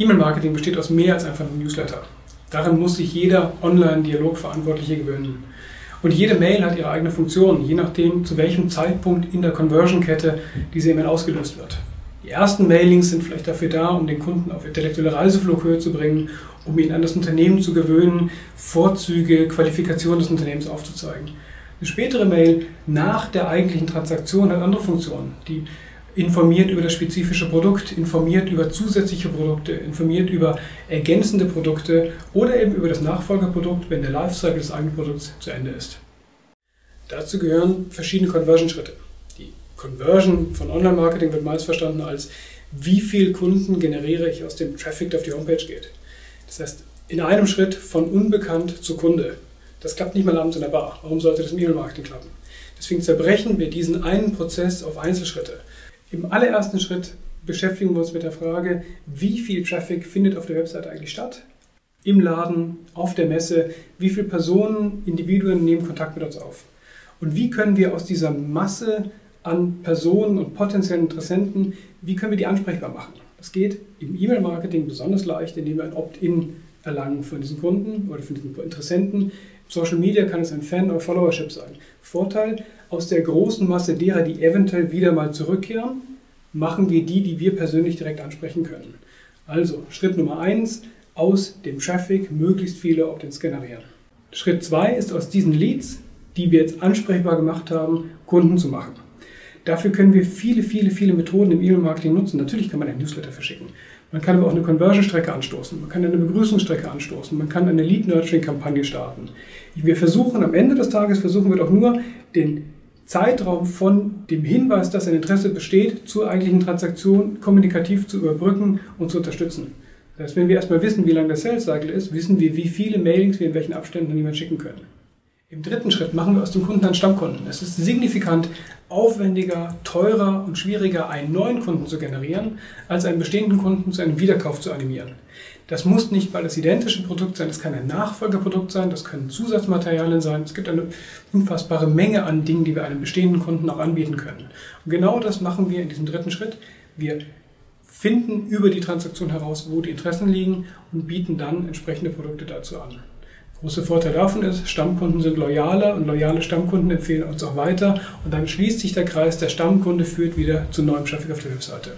E-Mail-Marketing besteht aus mehr als einfach einem Newsletter. Daran muss sich jeder Online-Dialogverantwortliche gewöhnen. Und jede Mail hat ihre eigene Funktion, je nachdem, zu welchem Zeitpunkt in der Conversion-Kette diese E-Mail ausgelöst wird. Die ersten Mailings sind vielleicht dafür da, um den Kunden auf intellektuelle Reiseflughöhe zu bringen, um ihn an das Unternehmen zu gewöhnen, Vorzüge, Qualifikationen des Unternehmens aufzuzeigen. Eine spätere Mail nach der eigentlichen Transaktion hat andere Funktionen. Die informiert über das spezifische Produkt, informiert über zusätzliche Produkte, informiert über ergänzende Produkte oder eben über das Nachfolgeprodukt, wenn der Lifecycle des eigenen Produkts zu Ende ist. Dazu gehören verschiedene Conversion-Schritte. Die Conversion von Online-Marketing wird meist verstanden als, wie viel Kunden generiere ich aus dem Traffic, der auf die Homepage geht. Das heißt, in einem Schritt von unbekannt zu Kunde. Das klappt nicht mal abends in der Bar. Warum sollte das im E-Mail-Marketing klappen? Deswegen zerbrechen wir diesen einen Prozess auf Einzelschritte. Im allerersten Schritt beschäftigen wir uns mit der Frage, wie viel Traffic findet auf der Website eigentlich statt? Im Laden, auf der Messe, wie viele Personen, Individuen nehmen Kontakt mit uns auf? Und wie können wir aus dieser Masse an Personen und potenziellen Interessenten, wie können wir die ansprechbar machen? Das geht im E-Mail-Marketing besonders leicht, indem wir ein Opt-in erlangen von diesen Kunden oder von diesen Interessenten. Social Media kann es ein Fan- oder Followership sein. Vorteil, aus der großen Masse derer, die eventuell wieder mal zurückkehren, machen wir die, die wir persönlich direkt ansprechen können. Also Schritt Nummer eins: aus dem Traffic möglichst viele Opt-ins generieren. Schritt zwei ist aus diesen Leads, die wir jetzt ansprechbar gemacht haben, Kunden zu machen. Dafür können wir viele, viele, viele Methoden im E-Mail-Marketing nutzen. Natürlich kann man ein Newsletter verschicken. Man kann aber auch eine Conversion-Strecke anstoßen. Man kann eine Begrüßungsstrecke anstoßen. Man kann eine Lead-Nurturing-Kampagne starten. Wir versuchen am Ende des Tages, versuchen wir doch nur, den Zeitraum von dem Hinweis, dass ein Interesse besteht, zur eigentlichen Transaktion kommunikativ zu überbrücken und zu unterstützen. Das heißt, wenn wir erstmal wissen, wie lang der Sales Cycle ist, wissen wir, wie viele Mailings wir in welchen Abständen an jemanden schicken können. Im dritten Schritt machen wir aus dem Kunden einen Stammkunden. Es ist signifikant aufwendiger, teurer und schwieriger, einen neuen Kunden zu generieren, als einen bestehenden Kunden zu einem Wiederkauf zu animieren. Das muss nicht mal das identische Produkt sein, das kann ein Nachfolgeprodukt sein, das können Zusatzmaterialien sein. Es gibt eine unfassbare Menge an Dingen, die wir einem bestehenden Kunden auch anbieten können. Und genau das machen wir in diesem dritten Schritt. Wir finden über die Transaktion heraus, wo die Interessen liegen und bieten dann entsprechende Produkte dazu an. Großer Vorteil davon ist, Stammkunden sind loyaler und loyale Stammkunden empfehlen uns auch weiter und dann schließt sich der Kreis, der Stammkunde führt wieder zu neuem Traffic auf der Webseite.